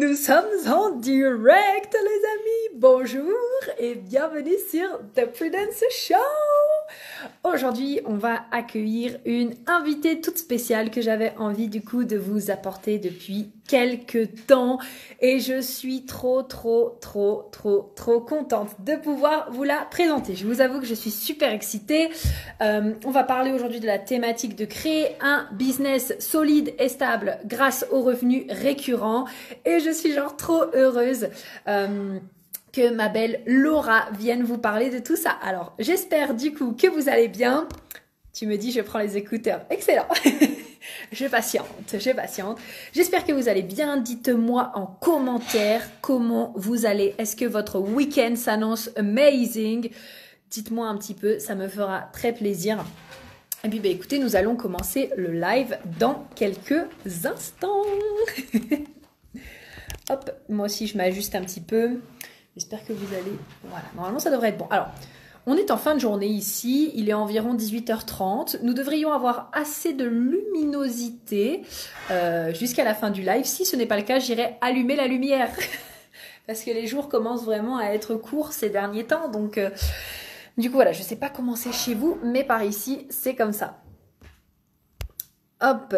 Nous sommes en direct, les amis. Bonjour et bienvenue sur The Prudence Show. Aujourd'hui, on va accueillir une invitée toute spéciale que j'avais envie du coup de vous apporter depuis quelques temps et je suis trop trop trop trop trop contente de pouvoir vous la présenter. Je vous avoue que je suis super excitée. Euh, on va parler aujourd'hui de la thématique de créer un business solide et stable grâce aux revenus récurrents et je suis genre trop heureuse. Euh, que ma belle Laura vienne vous parler de tout ça. Alors, j'espère du coup que vous allez bien. Tu me dis, je prends les écouteurs. Excellent. je patiente, je patiente. J'espère que vous allez bien. Dites-moi en commentaire comment vous allez. Est-ce que votre week-end s'annonce amazing? Dites-moi un petit peu, ça me fera très plaisir. Et puis, bah, écoutez, nous allons commencer le live dans quelques instants. Hop, moi aussi, je m'ajuste un petit peu. J'espère que vous allez... Voilà, normalement ça devrait être bon. Alors, on est en fin de journée ici, il est environ 18h30. Nous devrions avoir assez de luminosité euh, jusqu'à la fin du live. Si ce n'est pas le cas, j'irai allumer la lumière. Parce que les jours commencent vraiment à être courts ces derniers temps. Donc, euh, du coup, voilà, je ne sais pas comment c'est chez vous, mais par ici, c'est comme ça. Hop,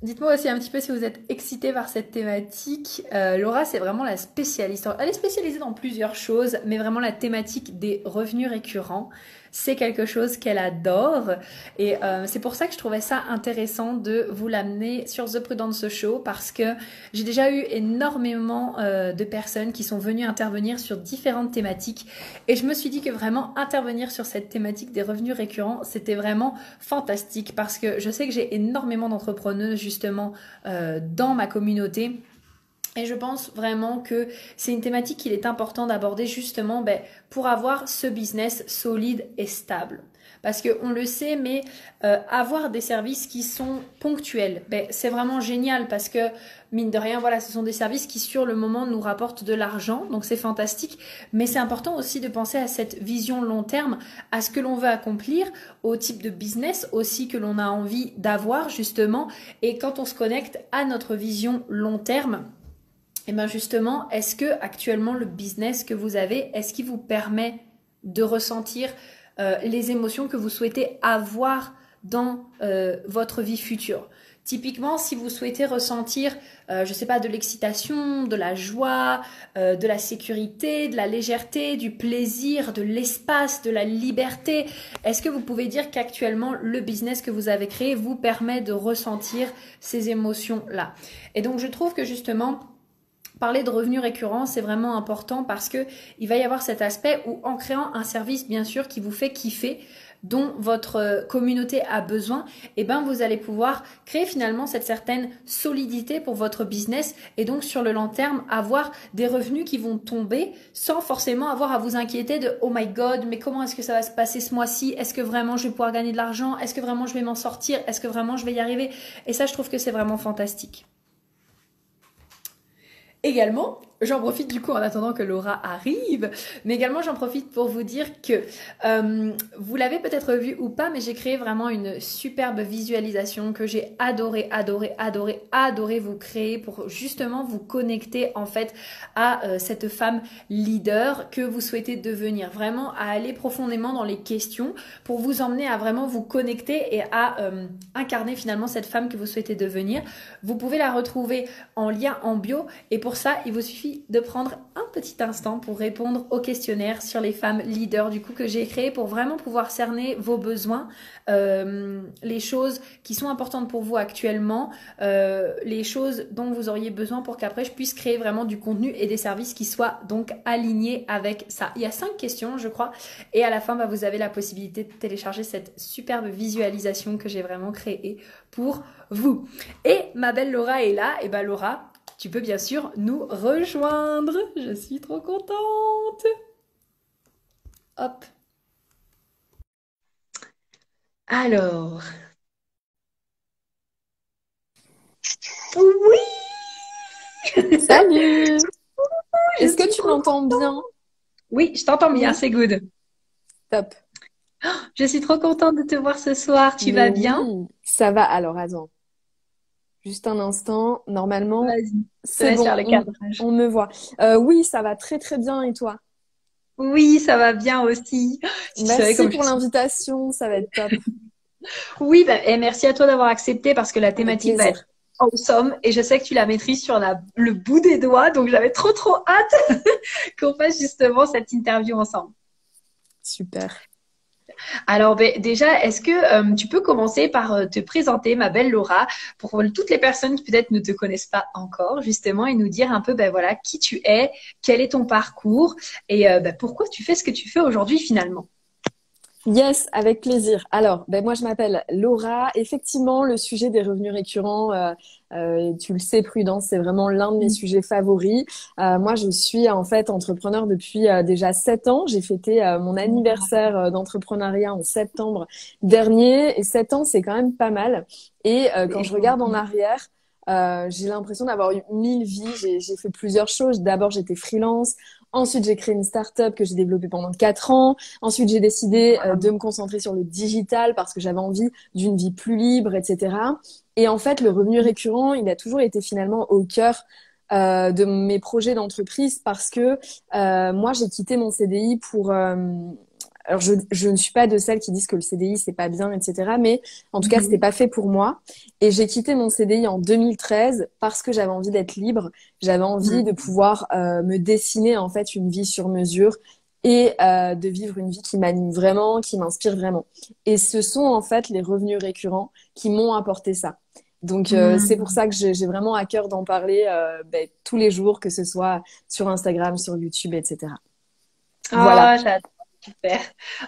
Dites-moi aussi un petit peu si vous êtes excité par cette thématique. Euh, Laura, c'est vraiment la spécialiste. Elle est spécialisée dans plusieurs choses, mais vraiment la thématique des revenus récurrents c'est quelque chose qu'elle adore. Et euh, c'est pour ça que je trouvais ça intéressant de vous l'amener sur The Prudence Show parce que j'ai déjà eu énormément euh, de personnes qui sont venues intervenir sur différentes thématiques. Et je me suis dit que vraiment intervenir sur cette thématique des revenus récurrents, c'était vraiment fantastique parce que je sais que j'ai énormément d'entrepreneuses justement euh, dans ma communauté et je pense vraiment que c'est une thématique qu'il est important d'aborder justement ben, pour avoir ce business solide et stable. Parce qu'on le sait, mais euh, avoir des services qui sont ponctuels, ben, c'est vraiment génial parce que, mine de rien, voilà, ce sont des services qui sur le moment nous rapportent de l'argent, donc c'est fantastique. Mais c'est important aussi de penser à cette vision long terme, à ce que l'on veut accomplir, au type de business aussi que l'on a envie d'avoir justement. Et quand on se connecte à notre vision long terme, et eh bien justement, est-ce que actuellement le business que vous avez, est-ce qu'il vous permet de ressentir euh, les émotions que vous souhaitez avoir dans euh, votre vie future? Typiquement, si vous souhaitez ressentir, euh, je ne sais pas, de l'excitation, de la joie, de la sécurité, de la légèreté, du plaisir, de l'espace, de la liberté, est-ce que vous pouvez dire qu'actuellement le business que vous avez créé vous permet de ressentir ces émotions-là? Et donc, je trouve que justement, Parler de revenus récurrents, c'est vraiment important parce que il va y avoir cet aspect où en créant un service bien sûr qui vous fait kiffer, dont votre euh, communauté a besoin, eh ben vous allez pouvoir créer finalement cette certaine solidité pour votre business et donc sur le long terme avoir des revenus qui vont tomber sans forcément avoir à vous inquiéter de oh my god, mais comment est-ce que ça va se passer ce mois-ci? Est-ce que vraiment je vais pouvoir gagner de l'argent? Est-ce que vraiment je vais m'en sortir? Est-ce que vraiment je vais y arriver? Et ça je trouve que c'est vraiment fantastique. Également, j'en profite du coup en attendant que Laura arrive, mais également j'en profite pour vous dire que euh, vous l'avez peut-être vu ou pas, mais j'ai créé vraiment une superbe visualisation que j'ai adoré, adoré, adoré, adoré vous créer pour justement vous connecter en fait à euh, cette femme leader que vous souhaitez devenir, vraiment à aller profondément dans les questions pour vous emmener à vraiment vous connecter et à euh, incarner finalement cette femme que vous souhaitez devenir. Vous pouvez la retrouver en lien en bio. Et pour ça il vous suffit de prendre un petit instant pour répondre au questionnaire sur les femmes leaders du coup que j'ai créé pour vraiment pouvoir cerner vos besoins, euh, les choses qui sont importantes pour vous actuellement, euh, les choses dont vous auriez besoin pour qu'après je puisse créer vraiment du contenu et des services qui soient donc alignés avec ça. Il y a cinq questions je crois et à la fin bah, vous avez la possibilité de télécharger cette superbe visualisation que j'ai vraiment créée pour vous. Et ma belle Laura est là, et bah Laura, tu peux bien sûr nous rejoindre. Je suis trop contente. Hop. Alors. Oui Salut Est-ce que tu m'entends bien? Oui, je t'entends bien, c'est good. Top. je suis trop contente de te voir ce soir. Tu vas bien? Ça va. Alors, attends. Juste un instant. Normalement, c'est bon. le on- cadrage. On, me voit. Euh, oui, ça va très très bien. Et toi? Oui, ça va bien aussi. Merci je pour l'invitation. Ça va être top. Oui, bah, et merci à toi d'avoir accepté parce que la thématique va être awesome et je sais que tu la maîtrises sur la, le bout des doigts, donc j'avais trop trop hâte qu'on fasse justement cette interview ensemble. Super. Alors ben, déjà, est-ce que euh, tu peux commencer par euh, te présenter, ma belle Laura, pour toutes les personnes qui peut-être ne te connaissent pas encore, justement, et nous dire un peu, ben voilà, qui tu es, quel est ton parcours et euh, ben, pourquoi tu fais ce que tu fais aujourd'hui finalement? Yes, avec plaisir. Alors, ben moi je m'appelle Laura. Effectivement, le sujet des revenus récurrents, euh, euh, tu le sais, Prudence, c'est vraiment l'un de mes Mm. sujets favoris. Euh, moi, je suis en fait entrepreneur depuis euh, déjà sept ans. J'ai fêté euh, mon anniversaire euh, d'entrepreneuriat en septembre dernier, et sept ans, c'est quand même pas mal. Et euh, quand je regarde en arrière, euh, j'ai l'impression d'avoir eu mille vies. J'ai fait plusieurs choses. D'abord, j'étais freelance. Ensuite, j'ai créé une start-up que j'ai développée pendant quatre ans. Ensuite, j'ai décidé euh, de me concentrer sur le digital parce que j'avais envie d'une vie plus libre, etc. Et en fait, le revenu récurrent, il a toujours été finalement au cœur euh, de mes projets d'entreprise parce que euh, moi, j'ai quitté mon CDI pour... euh, alors, je, je ne suis pas de celles qui disent que le CDI, c'est pas bien, etc. Mais en tout cas, Mhm. c'était pas fait pour moi. Et j'ai quitté mon CDI en 2013 parce que j'avais envie d'être libre. J'avais envie Mhm. de pouvoir euh, me dessiner en fait une vie sur mesure et euh, de vivre une vie qui m'anime vraiment, qui m'inspire vraiment. Et ce sont en fait les revenus récurrents qui m'ont apporté ça. Donc euh, Mhm. c'est pour ça que j'ai vraiment à cœur d'en parler euh, ben, tous les jours, que ce soit sur Instagram, sur YouTube, etc. Voilà. Super.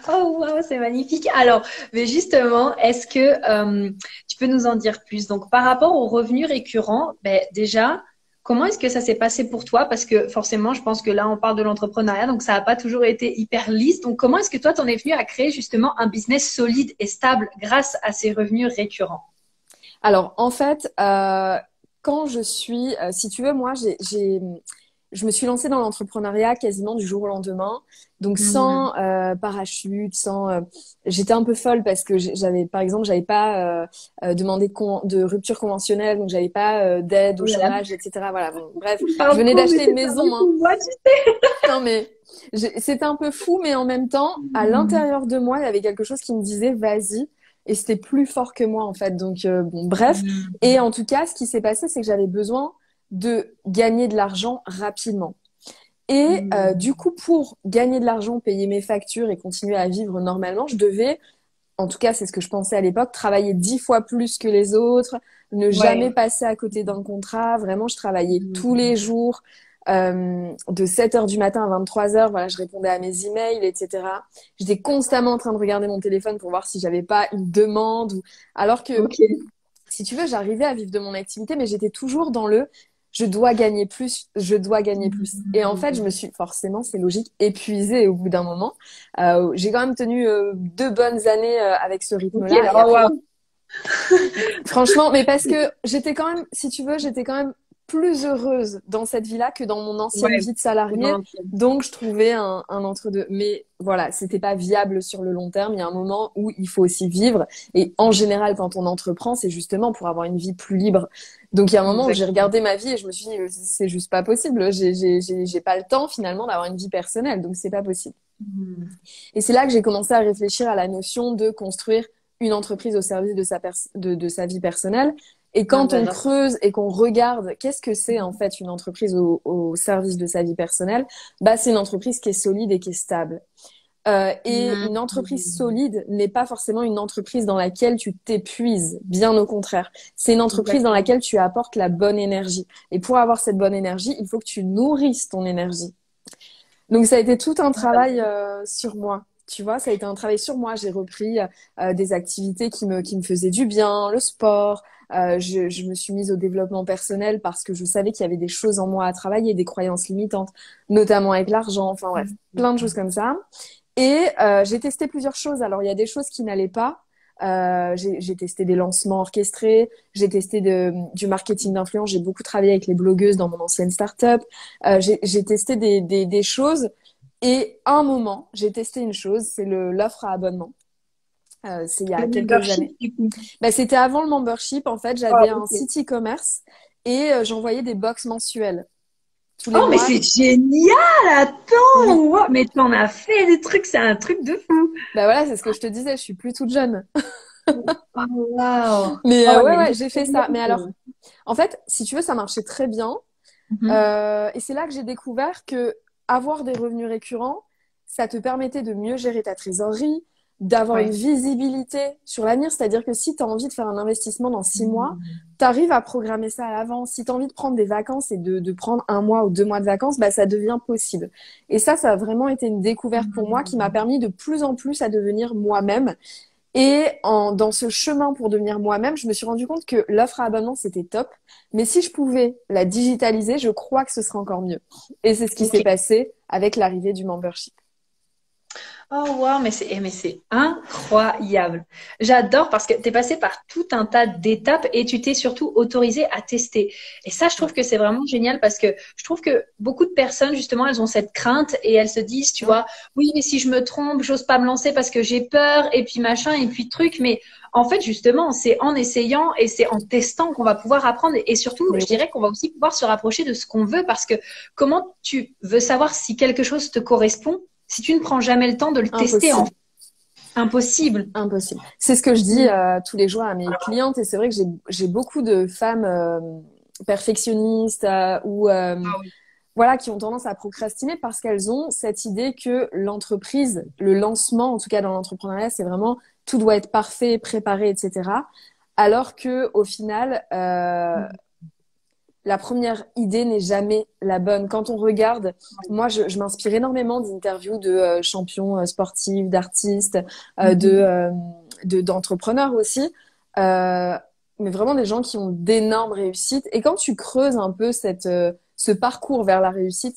Oh, wow, c'est magnifique. Alors, mais justement, est-ce que euh, tu peux nous en dire plus? Donc, par rapport aux revenus récurrents, ben, déjà, comment est-ce que ça s'est passé pour toi? Parce que forcément, je pense que là, on parle de l'entrepreneuriat, donc ça n'a pas toujours été hyper lisse. Donc, comment est-ce que toi, t'en es venu à créer justement un business solide et stable grâce à ces revenus récurrents? Alors, en fait, euh, quand je suis, euh, si tu veux, moi, j'ai, je me suis lancée dans l'entrepreneuriat quasiment du jour au lendemain. Donc, Mhm. sans euh, parachute, sans. euh, j'étais un peu folle parce que j'avais, par exemple, j'avais pas euh, euh, demandé de, con- de rupture conventionnelle, donc j'avais pas euh, d'aide au chômage, etc. Voilà. Bon, bref, Pardon, venais d'acheter une maison, moi, tu non, mais c'était un peu fou, mais en même temps, à Mhm. l'intérieur de moi, il y avait quelque chose qui me disait vas-y. Et c'était plus fort que moi, en fait. Donc, euh, bon, bref. Et en tout cas, ce qui s'est passé, c'est que j'avais besoin de gagner de l'argent rapidement. Et euh, du coup, pour gagner de l'argent, payer mes factures et continuer à vivre normalement, je devais, en tout cas, c'est ce que je pensais à l'époque, travailler dix fois plus que les autres, ne jamais passer à côté d'un contrat. Vraiment, je travaillais Mhm. tous les jours, euh, de 7 heures du matin à 23 heures. Voilà, je répondais à mes emails, etc. J'étais constamment en train de regarder mon téléphone pour voir si j'avais pas une demande ou, alors que si tu veux, j'arrivais à vivre de mon activité, mais j'étais toujours dans le je dois gagner plus, je dois gagner plus. Et en fait, je me suis forcément, c'est logique, épuisée au bout d'un moment. Euh, j'ai quand même tenu euh, deux bonnes années euh, avec ce rythme-là. Après, wow. Franchement, mais parce que j'étais quand même, si tu veux, j'étais quand même plus heureuse dans cette vie-là que dans mon ancienne Ouais. vie de salariée. Donc, je trouvais un, un entre-deux. Mais voilà, c'était pas viable sur le long terme. Il y a un moment où il faut aussi vivre. Et en général, quand on entreprend, c'est justement pour avoir une vie plus libre. Donc, il y a un moment où j'ai regardé ma vie et je me suis dit, c'est juste pas possible. J'ai, pas le temps finalement d'avoir une vie personnelle. Donc, c'est pas possible. Mhm. Et c'est là que j'ai commencé à réfléchir à la notion de construire une entreprise au service de sa, pers- de, de sa vie personnelle. Et quand Ah, on j'adore. creuse et qu'on regarde qu'est-ce que c'est en fait une entreprise au, au service de sa vie personnelle, bah c'est une entreprise qui est solide et qui est stable. Euh, et Mhm. une entreprise solide n'est pas forcément une entreprise dans laquelle tu t'épuises, bien au contraire. C'est une entreprise dans laquelle tu apportes la bonne énergie. Et pour avoir cette bonne énergie, il faut que tu nourrisses ton énergie. Donc ça a été tout un travail euh, sur moi. Tu vois, ça a été un travail sur moi. J'ai repris euh, des activités qui me, qui me faisaient du bien, le sport. Euh, je, je me suis mise au développement personnel parce que je savais qu'il y avait des choses en moi à travailler, des croyances limitantes, notamment avec l'argent. Enfin bref, plein de choses comme ça. Et euh, j'ai testé plusieurs choses. Alors il y a des choses qui n'allaient pas. Euh, j'ai testé des lancements orchestrés, j'ai testé de, du marketing d'influence, j'ai beaucoup travaillé avec les blogueuses dans mon ancienne startup, euh, j'ai j'ai testé des, des, des choses et à un moment, j'ai testé une chose, c'est le l'offre à abonnement. Euh, c'est il y a quelques années. Bah, c'était avant le membership. En fait, j'avais ah, un site e-commerce et euh, j'envoyais des box mensuelles. oh, mais c'est génial! Attends! mais tu en as fait des trucs, c'est un truc de fou! Bah voilà, c'est ce que je te disais, je suis plus toute jeune. oh, wow. Mais euh, oh, ouais, ouais, j'ai fait ça. Mais alors, en fait, si tu veux, ça marchait très bien. Euh, et c'est là que j'ai découvert que avoir des revenus récurrents, ça te permettait de mieux gérer ta trésorerie, d'avoir une visibilité sur l'avenir. C'est-à-dire que si tu as envie de faire un investissement dans six mois, mmh. tu arrives à programmer ça à l'avance. Si tu as envie de prendre des vacances et de, de, prendre un mois ou deux mois de vacances, bah, ça devient possible. Et ça, ça a vraiment été une découverte pour moi qui m'a mmh. permis de plus en plus à devenir moi-même. Et en, dans ce chemin pour devenir moi-même, je me suis rendu compte que l'offre à abonnement, c'était top. Mais si je pouvais la digitaliser, je crois que ce serait encore mieux. Et c'est ce qui s'est passé avec l'arrivée du membership. Oh wow, mais c'est eh, mais c'est incroyable. J'adore parce que tu es passé par tout un tas d'étapes et tu t'es surtout autorisé à tester. Et ça, je trouve que c'est vraiment génial parce que je trouve que beaucoup de personnes justement, elles ont cette crainte et elles se disent, tu vois, oui, mais si je me trompe, j'ose pas me lancer parce que j'ai peur et puis machin et puis truc, mais en fait, justement, c'est en essayant et c'est en testant qu'on va pouvoir apprendre. Et surtout, je dirais qu'on va aussi pouvoir se rapprocher de ce qu'on veut parce que comment tu veux savoir si quelque chose te correspond si tu ne prends jamais le temps de le tester en Impossible. Impossible. C'est ce que je dis euh, tous les jours à mes clientes et c'est vrai que j'ai beaucoup de femmes euh, perfectionnistes euh, ou ah voilà qui ont tendance à procrastiner parce qu'elles ont cette idée que l'entreprise, le lancement, en tout cas dans l'entrepreneuriat, c'est vraiment tout doit être parfait, préparé, etc. Alors que au final, mm la première idée n'est jamais la bonne. Quand on regarde, moi, je, m'inspire énormément d'interviews de euh, champions euh, sportifs, d'artistes, euh, mhm. de d'entrepreneurs aussi, mais vraiment des gens qui ont d'énormes réussites. Et quand tu creuses un peu cette ce parcours vers la réussite,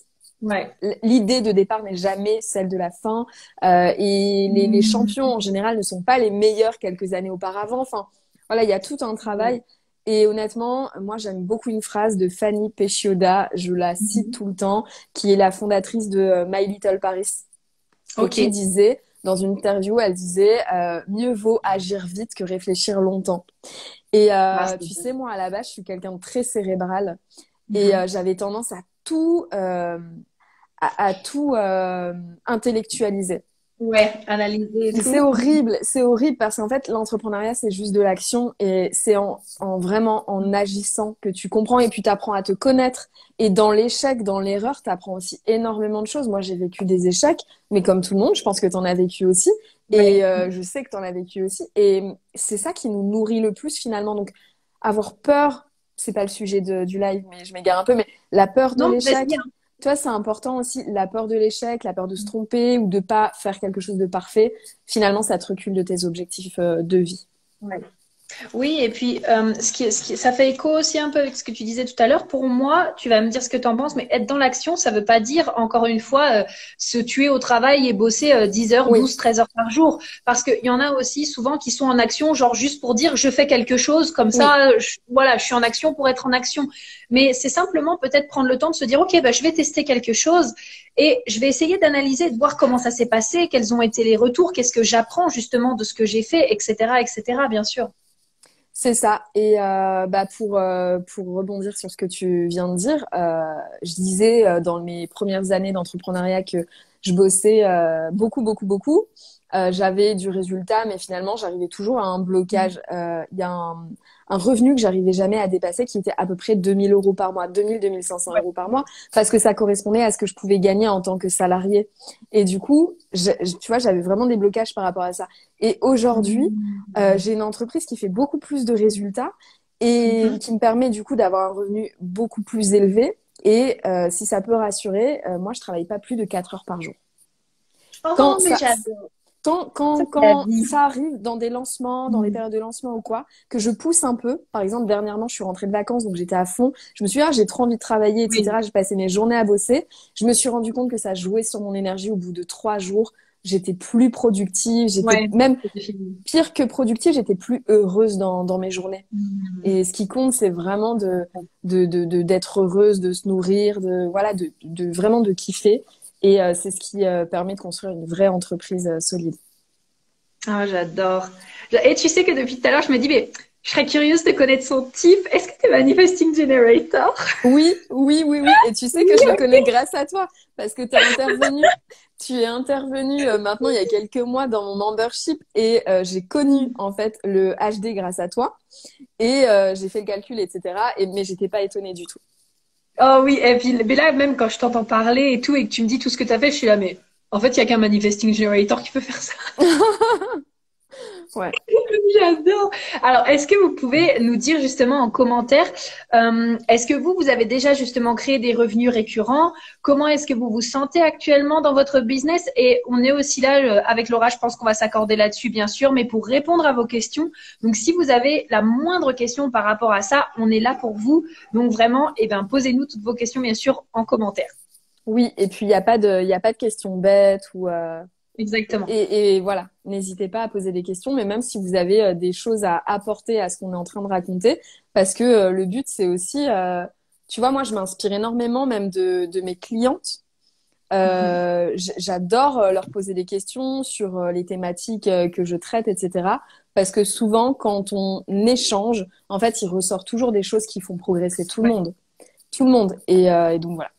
l'idée de départ n'est jamais celle de la fin. et les, les, mhm. champions en général ne sont pas les meilleurs quelques années auparavant. Enfin, voilà, il y a tout un travail. Et honnêtement, moi, j'aime beaucoup une phrase de Fanny Pechioda, je la cite mhm. tout le temps, qui est la fondatrice de euh, My Little Paris. Qui disait, dans une interview, elle disait euh, Mieux vaut agir vite que réfléchir longtemps. Et euh, ah, tu sais, moi, à la base, je suis quelqu'un de très cérébral. Et mhm. j'avais tendance à tout, à, à, tout intellectualiser. Ouais, analyser. C'est horrible, c'est horrible parce qu'en fait, l'entrepreneuriat, c'est juste de l'action et c'est en, en, vraiment en agissant que tu comprends et puis tu apprends à te connaître. Et dans l'échec, dans l'erreur, tu apprends aussi énormément de choses. Moi, j'ai vécu des échecs, mais comme tout le monde, je pense que tu en as vécu aussi. Et euh, je sais que tu en as vécu aussi. Et c'est ça qui nous nourrit le plus finalement. Donc, avoir peur, c'est pas le sujet de, du live, mais je m'égare un peu, mais la peur de l'échec tu vois, c'est important aussi, la peur de l'échec, la peur de se tromper ou de pas faire quelque chose de parfait. Finalement, ça te recule de tes objectifs euh, de vie. Oui, et puis euh, ce, qui, ce qui, ça fait écho aussi un peu avec ce que tu disais tout à l'heure. Pour moi, tu vas me dire ce que tu en penses, mais être dans l'action, ça veut pas dire, encore une fois, euh, se tuer au travail et bosser euh, 10 heures, 12, 13 heures par jour. Parce qu'il y en a aussi souvent qui sont en action, genre juste pour dire je fais quelque chose, comme ça, voilà, je suis en action pour être en action. Mais c'est simplement peut-être prendre le temps de se dire, OK, bah, je vais tester quelque chose et je vais essayer d'analyser, de voir comment ça s'est passé, quels ont été les retours, qu'est-ce que j'apprends justement de ce que j'ai fait, etc., etc., bien sûr. C'est ça. Et euh, bah pour euh, pour rebondir sur ce que tu viens de dire, euh, je disais euh, dans mes premières années d'entrepreneuriat que je bossais euh, beaucoup beaucoup beaucoup. j'avais du résultat, mais finalement j'arrivais toujours à un blocage. Il y a un, un revenu que j'arrivais jamais à dépasser qui était à peu près 2000 euros par mois, 2000, 2500 euros par mois, parce que ça correspondait à ce que je pouvais gagner en tant que salarié. Et du coup, je, tu vois, j'avais vraiment des blocages par rapport à ça. Et aujourd'hui, mmh. euh, j'ai une entreprise qui fait beaucoup plus de résultats et mmh. qui me permet du coup d'avoir un revenu beaucoup plus élevé. Et euh, si ça peut rassurer, euh, moi, je travaille pas plus de 4 heures par jour. Oh, quand mais j'adore quand, quand, quand ça arrive dans des lancements, dans les mm. périodes de lancement ou quoi, que je pousse un peu. Par exemple, dernièrement, je suis rentrée de vacances, donc j'étais à fond. Je me suis dit, ah, j'ai trop envie de travailler, etc. J'ai passé mes journées à bosser. Je me suis rendu compte que ça jouait sur mon énergie au bout de trois jours. J'étais plus productive, j'étais même pire que productive, j'étais plus heureuse dans, dans mes journées. Mm. Et ce qui compte, c'est vraiment de, de, de, d'être heureuse, de se nourrir, de, voilà, de, de vraiment de kiffer. Et euh, c'est ce qui euh, permet de construire une vraie entreprise euh, solide. Ah, j'adore. Et tu sais que depuis tout à l'heure, je me dis, mais je serais curieuse de connaître son type. Est-ce que tu es Manifesting Generator? Oui, oui, oui, oui. Et tu sais que je le connais grâce à toi parce que tu es intervenu. Tu es intervenu euh, maintenant il y a quelques mois dans mon membership et euh, j'ai connu en fait le HD grâce à toi et euh, j'ai fait le calcul, etc. Et, mais j'étais pas étonnée du tout. Oh oui, et puis mais là même quand je t'entends parler et tout et que tu me dis tout ce que tu as fait, je suis là mais en fait il y a qu'un Manifesting Generator qui peut faire ça. Ouais. J'adore. Alors, est-ce que vous pouvez nous dire justement en commentaire, euh, est-ce que vous, vous avez déjà justement créé des revenus récurrents? Comment est-ce que vous vous sentez actuellement dans votre business? Et on est aussi là euh, avec Laura, je pense qu'on va s'accorder là-dessus, bien sûr, mais pour répondre à vos questions. Donc, si vous avez la moindre question par rapport à ça, on est là pour vous. Donc, vraiment, eh ben, posez-nous toutes vos questions, bien sûr, en commentaire. Oui, et puis il n'y a pas de, il a pas de questions bêtes ou. Euh, Exactement. Et, et voilà, n'hésitez pas à poser des questions, mais même si vous avez euh, des choses à apporter à ce qu'on est en train de raconter, parce que euh, le but c'est aussi, euh, tu vois, moi je m'inspire énormément même de, de mes clientes. Euh, mm-hmm. J'adore leur poser des questions sur les thématiques que je traite, etc. Parce que souvent, quand on échange, en fait, il ressort toujours des choses qui font progresser tout le monde, tout le monde. Et, et donc voilà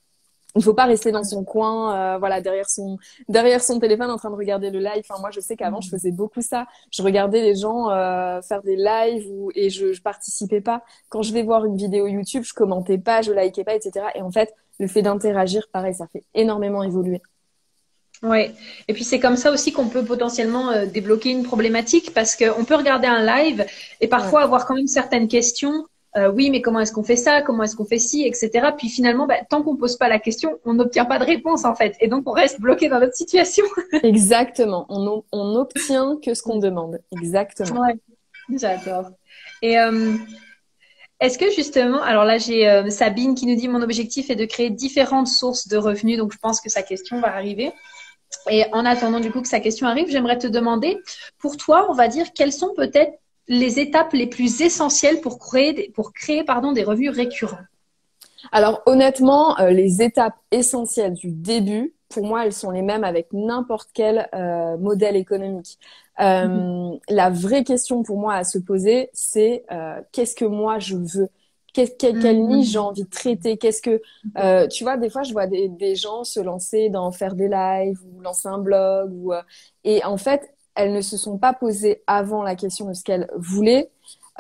il faut pas rester dans son coin, euh, voilà, derrière son derrière son téléphone en train de regarder le live. Enfin, moi, je sais qu'avant, je faisais beaucoup ça. Je regardais les gens euh, faire des lives et je, je participais pas. Quand je vais voir une vidéo YouTube, je commentais pas, je likais pas, etc. Et en fait, le fait d'interagir, pareil, ça fait énormément évoluer. Ouais. Et puis c'est comme ça aussi qu'on peut potentiellement euh, débloquer une problématique parce qu'on peut regarder un live et parfois avoir quand même certaines questions euh, oui, mais comment est-ce qu'on fait ça? Comment est-ce qu'on fait ci, etc. Puis finalement, bah, tant qu'on pose pas la question, on n'obtient pas de réponse en fait, et donc on reste bloqué dans notre situation. Exactement. On, on obtient que ce qu'on demande. Exactement. Ouais. J'adore. Et euh, est-ce que justement, alors là j'ai euh, Sabine qui nous dit mon objectif est de créer différentes sources de revenus, donc je pense que sa question va arriver. Et en attendant du coup que sa question arrive, j'aimerais te demander, pour toi, on va dire, quelles sont peut-être les étapes les plus essentielles pour créer, des, pour créer pardon, des revenus récurrents Alors honnêtement, euh, les étapes essentielles du début, pour moi, elles sont les mêmes avec n'importe quel euh, modèle économique. Euh, mhm. La vraie question pour moi à se poser, c'est qu'est-ce que moi je veux? Quelle, quelle, mhm. niche j'ai envie de traiter? Qu'est-ce que tu vois Des fois, je vois des, des, gens se lancer dans faire des lives ou lancer un blog ou et en fait, elles ne se sont pas posées avant la question de ce qu'elles voulaient.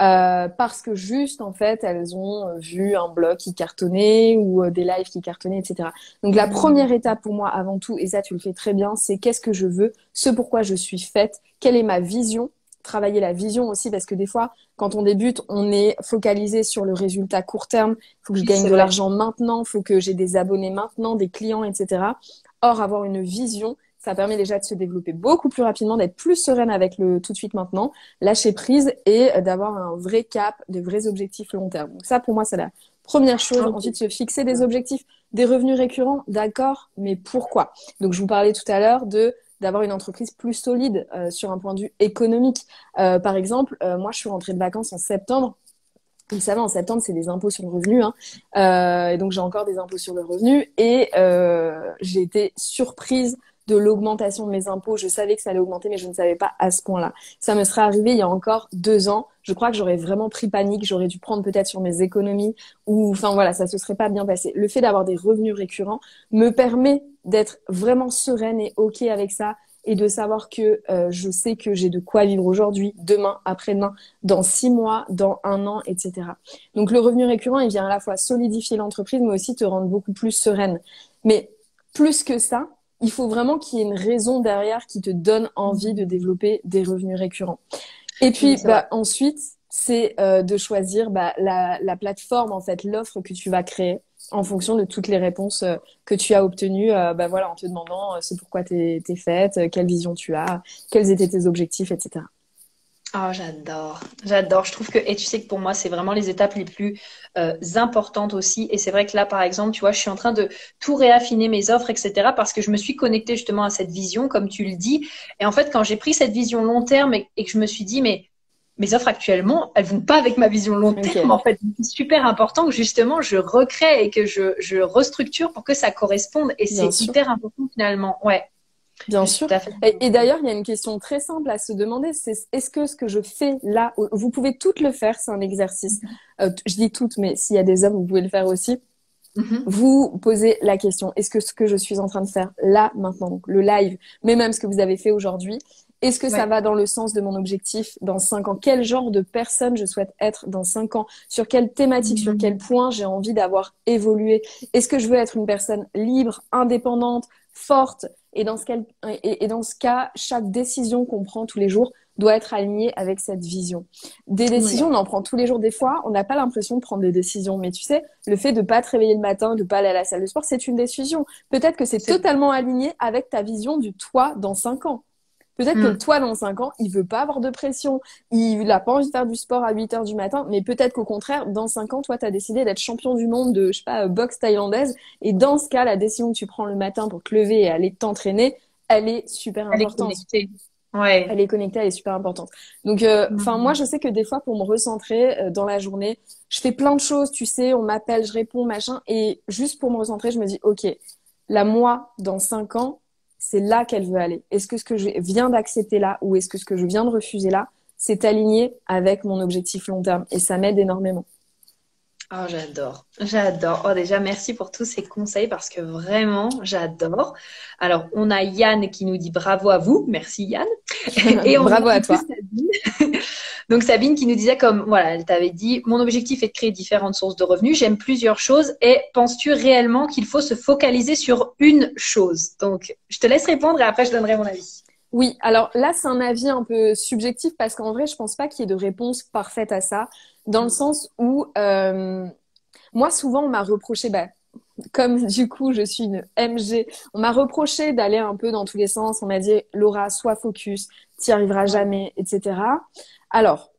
Euh, parce que juste en fait elles ont euh, vu un blog qui cartonnait ou euh, des lives qui cartonnaient etc donc la première étape pour moi avant tout et ça tu le fais très bien c'est qu'est-ce que je veux ce pourquoi je suis faite quelle est ma vision travailler la vision aussi parce que des fois quand on débute on est focalisé sur le résultat court terme faut que je gagne de l'argent maintenant faut que j'ai des abonnés maintenant des clients etc or avoir une vision ça permet déjà de se développer beaucoup plus rapidement, d'être plus sereine avec le tout de suite maintenant, lâcher prise et d'avoir un vrai cap, de vrais objectifs long terme. Donc ça, pour moi, c'est la première chose. Ensuite, se fixer des objectifs, des revenus récurrents, d'accord, mais pourquoi? Donc, je vous parlais tout à l'heure de d'avoir une entreprise plus solide euh, sur un point de vue économique. Euh, par exemple, euh, moi, je suis rentrée de vacances en septembre. Vous savez, en septembre, c'est des impôts sur le revenu. Hein. et donc, j'ai encore des impôts sur le revenu. Et j'ai été surprise de l'augmentation de mes impôts. Je savais que ça allait augmenter, mais je ne savais pas à ce point-là. Ça me serait arrivé il y a encore deux ans. Je crois que j'aurais vraiment pris panique. J'aurais dû prendre peut-être sur mes économies ou, enfin voilà, ça se serait pas bien passé. Le fait d'avoir des revenus récurrents me permet d'être vraiment sereine et ok avec ça et de savoir que euh, je sais que j'ai de quoi vivre aujourd'hui, demain, après-demain, dans six mois, dans un an, etc. Donc le revenu récurrent, il vient à la fois solidifier l'entreprise, mais aussi te rendre beaucoup plus sereine. Mais plus que ça, il faut vraiment qu'il y ait une raison derrière qui te donne envie de développer des revenus récurrents. Et puis bah, ensuite, c'est euh, de choisir bah, la, la, plateforme, en fait, l'offre que tu vas créer en fonction de toutes les réponses euh, que tu as obtenues, euh, bah, voilà, en te demandant c'est pourquoi tu es faite, quelle vision tu as, quels étaient tes objectifs, etc. Oh, j'adore, j'adore. Je trouve que, et tu sais que pour moi, c'est vraiment les étapes les plus euh, importantes aussi. Et c'est vrai que là, par exemple, tu vois, je suis en train de tout réaffiner mes offres, etc. parce que je me suis connectée justement à cette vision, comme tu le dis. Et en fait, quand j'ai pris cette vision long terme et, que je me suis dit, mais mes offres actuellement, elles vont pas avec ma vision long terme. En fait, c'est super important que justement je recrée et que je, je restructure pour que ça corresponde. Et c'est hyper important finalement. Ouais. Bien sûr. Et, d'ailleurs, il y a une question très simple à se demander, c'est est-ce que ce que je fais là, vous pouvez toutes le faire, c'est un exercice. Mm-hmm. Euh, je dis toutes, mais s'il y a des hommes, vous pouvez le faire aussi. Mm-hmm. Vous posez la question, est-ce que ce que je suis en train de faire là, maintenant, donc le live, mais même ce que vous avez fait aujourd'hui, est-ce que ça va dans le sens de mon objectif dans cinq ans? Quel genre de personne je souhaite être dans cinq ans? Sur quelle thématique, sur quel point j'ai envie d'avoir évolué? Est-ce que je veux être une personne libre, indépendante, forte et dans, ce cas, et, dans ce cas, chaque décision qu'on prend tous les jours doit être alignée avec cette vision. Des décisions, on en prend tous les jours. Des fois, on n'a pas l'impression de prendre des décisions. Mais tu sais, le fait de pas te réveiller le matin, de pas aller à la salle de sport, c'est une décision. Peut-être que c'est totalement aligné avec ta vision du toi dans cinq ans. Peut-être que mm. toi, dans 5 ans, il veut pas avoir de pression, il n'a pas envie de faire du sport à 8 heures du matin, mais peut-être qu'au contraire, dans 5 ans, toi, tu as décidé d'être champion du monde de, je sais pas, boxe thaïlandaise, et dans ce cas, la décision que tu prends le matin pour te lever et aller t'entraîner, elle est super importante. Elle est connectée. Ouais. Elle est connectée, elle est super importante. Donc, euh, mm. enfin, moi, je sais que des fois, pour me recentrer euh, dans la journée, je fais plein de choses, tu sais, on m'appelle, je réponds, machin, et juste pour me recentrer, je me dis, ok, la moi, dans 5 ans, c'est là qu'elle veut aller. Est-ce que ce que je viens d'accepter là ou est-ce que ce que je viens de refuser là, c'est aligné avec mon objectif long terme? Et ça m'aide énormément. Oh, j'adore, j'adore. Oh, déjà, merci pour tous ces conseils parce que vraiment, j'adore. Alors, on a Yann qui nous dit bravo à vous. Merci Yann. Et on bravo à toi. Donc Sabine qui nous disait comme voilà, elle t'avait dit mon objectif est de créer différentes sources de revenus, j'aime plusieurs choses et penses-tu réellement qu'il faut se focaliser sur une chose? Donc je te laisse répondre et après je donnerai mon avis. Oui, alors là c'est un avis un peu subjectif parce qu'en vrai je pense pas qu'il y ait de réponse parfaite à ça dans le sens où euh, moi souvent on m'a reproché bah, comme du coup je suis une MG, on m'a reproché d'aller un peu dans tous les sens. On m'a dit Laura, sois focus, t'y arriveras jamais, etc. Alors,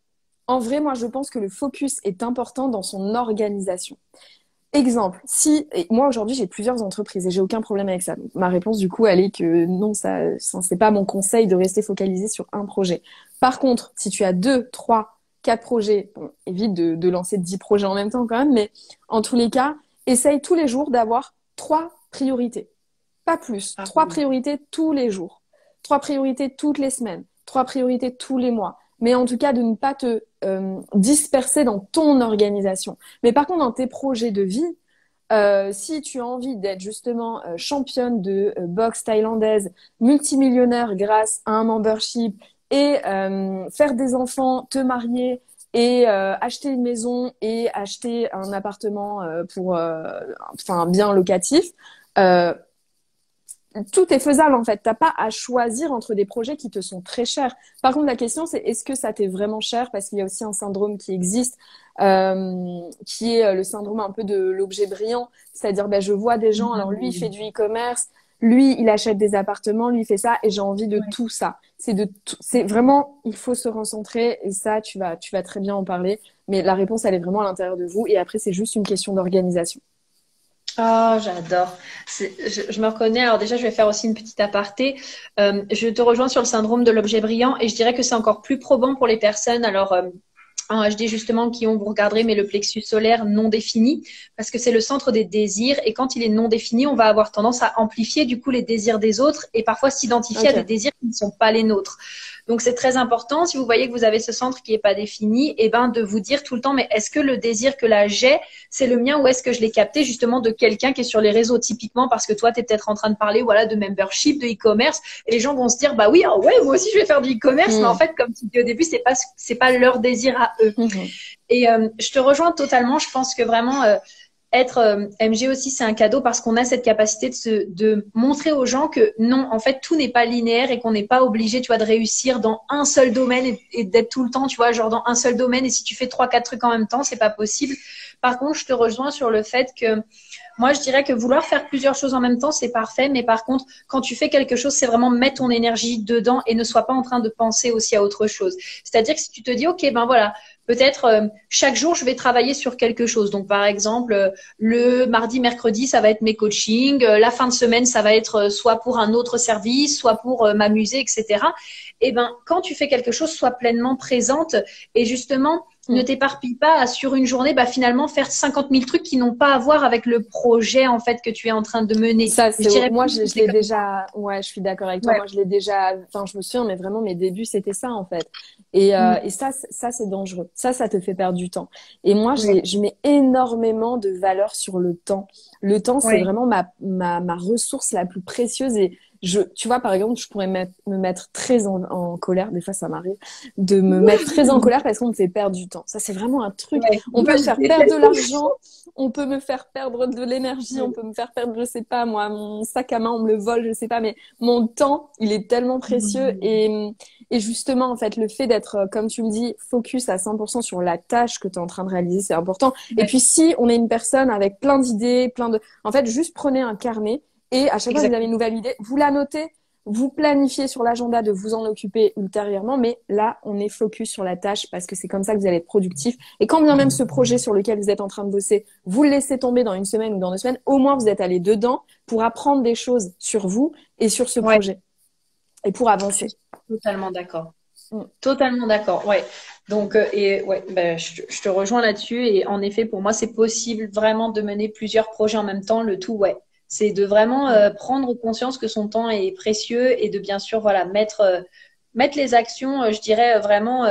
en vrai, moi, je pense que le focus est important dans son organisation. Exemple, si moi aujourd'hui j'ai plusieurs entreprises et j'ai aucun problème avec ça. ma réponse du coup elle est que non, ça, ça c'est pas mon conseil de rester focalisé sur un projet. Par contre, si tu as deux, trois, quatre projets, bon, évite de, lancer dix projets en même temps quand même, mais en tous les cas, essaye tous les jours d'avoir trois priorités, pas plus. Ah trois priorités tous les jours, trois priorités toutes les semaines, trois priorités tous les mois. Mais en tout cas de ne pas te euh, disperser dans ton organisation. Mais par contre, dans tes projets de vie, euh, si tu as envie d'être justement euh, championne de boxe thaïlandaise, multimillionnaire grâce à un membership et faire des enfants, te marier et acheter une maison et acheter un appartement pour enfin un bien locatif, tout est faisable en fait. T'as pas à choisir entre des projets qui te sont très chers. Par contre, la question c'est est-ce que ça t'est vraiment cher? Parce qu'il y a aussi un syndrome qui existe, euh, qui est euh, le syndrome un peu de l'objet brillant. C'est-à-dire, ben, je vois des gens, alors lui il fait du e-commerce, lui il achète des appartements, lui il fait ça, et j'ai envie de tout ça. C'est de, c'est vraiment, il faut se recentrer, et ça tu vas, tu vas très bien en parler. Mais la réponse elle est vraiment à l'intérieur de vous, et après c'est juste une question d'organisation. Oh, j'adore. Je, me reconnais. Alors déjà, je vais faire aussi une petite aparté. Euh, je te rejoins sur le syndrome de l'objet brillant et je dirais que c'est encore plus probant pour les personnes. Alors, euh, en HD justement, qui ont, vous regarderez, mais le plexus solaire non défini, parce que c'est le centre des désirs. Et quand il est non défini, on va avoir tendance à amplifier du coup les désirs des autres et parfois s'identifier à des désirs qui ne sont pas les nôtres. Donc c'est très important, si vous voyez que vous avez ce centre qui n'est pas défini, et eh ben de vous dire tout le temps, mais est-ce que le désir que là j'ai, c'est le mien ou est-ce que je l'ai capté justement de quelqu'un qui est sur les réseaux typiquement parce que toi, tu es peut-être en train de parler voilà, de membership, de e-commerce, et les gens vont se dire, bah oui, ah ouais, moi aussi je vais faire du e-commerce, mais en mm. fait, comme tu dis au début, c'est pas, c'est pas leur désir à eux. Mm-hmm. Et euh, je te rejoins totalement, je pense que vraiment... Euh, être euh, MG aussi, c'est un cadeau parce qu'on a cette capacité de, montrer aux gens que non, en fait, tout n'est pas linéaire et qu'on n'est pas obligé, tu vois, de réussir dans un seul domaine et, d'être tout le temps, tu vois, genre dans un seul domaine. Et si tu fais trois, quatre trucs en même temps, c'est pas possible. Par contre, je te rejoins sur le fait que moi, je dirais que vouloir faire plusieurs choses en même temps, c'est parfait. Mais par contre, quand tu fais quelque chose, c'est vraiment mettre ton énergie dedans et ne sois pas en train de penser aussi à autre chose. C'est-à-dire que si tu te dis, OK, ben voilà, peut-être euh, chaque jour je vais travailler sur quelque chose. Donc par exemple, euh, le mardi, mercredi, ça va être mes coachings. Euh, la fin de semaine, ça va être soit pour un autre service, soit pour m'amuser, etc. Et ben quand tu fais quelque chose, sois pleinement présente et justement ne mm. t'éparpille pas sur une journée, bah, finalement, faire 50 000 trucs qui n'ont pas à voir avec le projet, en fait, que tu es en train de mener. Ça, c'est, moi, je, l'ai déjà, ouais, je suis d'accord avec toi. Moi, je l'ai déjà, enfin, je me souviens, mais vraiment, mes débuts, c'était ça, en fait. Et, euh, mm. et ça, ça, c'est dangereux. Ça, ça te fait perdre du temps. Et moi, je mets énormément de valeur sur le temps. Le temps, c'est vraiment ma, ma, ma ressource la plus précieuse et je, tu vois, par exemple, je pourrais me mettre très en, colère, des fois ça m'arrive, de me mettre très en colère parce qu'on me fait perdre du temps. Ça, c'est vraiment un truc. on peut me faire perdre de l'argent, on peut me faire perdre de l'énergie, on peut me faire perdre, je sais pas, moi, mon sac à main, on me le vole, je sais pas, mais mon temps, il est tellement précieux mmh. et, et justement, en fait, le fait d'être, comme tu me dis, focus à 100% sur la tâche que tu es en train de réaliser, c'est important. Et puis, si on est une personne avec plein d'idées, plein de, en fait, juste prenez un carnet et à chaque fois que vous avez une nouvelle idée, vous la notez, vous planifiez sur l'agenda de vous en occuper ultérieurement, mais là, on est focus sur la tâche parce que c'est comme ça que vous allez être productif. Et quand bien même ce projet sur lequel vous êtes en train de bosser, vous le laissez tomber dans une semaine ou dans deux semaines, au moins vous êtes allé dedans pour apprendre des choses sur vous et sur ce projet et pour avancer. Totalement d'accord. Mm. Totalement d'accord. Ouais. Donc, euh, et ouais, ben, je, je, te rejoins là-dessus. Et en effet, pour moi, c'est possible vraiment de mener plusieurs projets en même temps. Le tout, ouais, c'est de vraiment euh, prendre conscience que son temps est précieux et de bien sûr voilà mettre euh, mettre les actions, euh, je dirais vraiment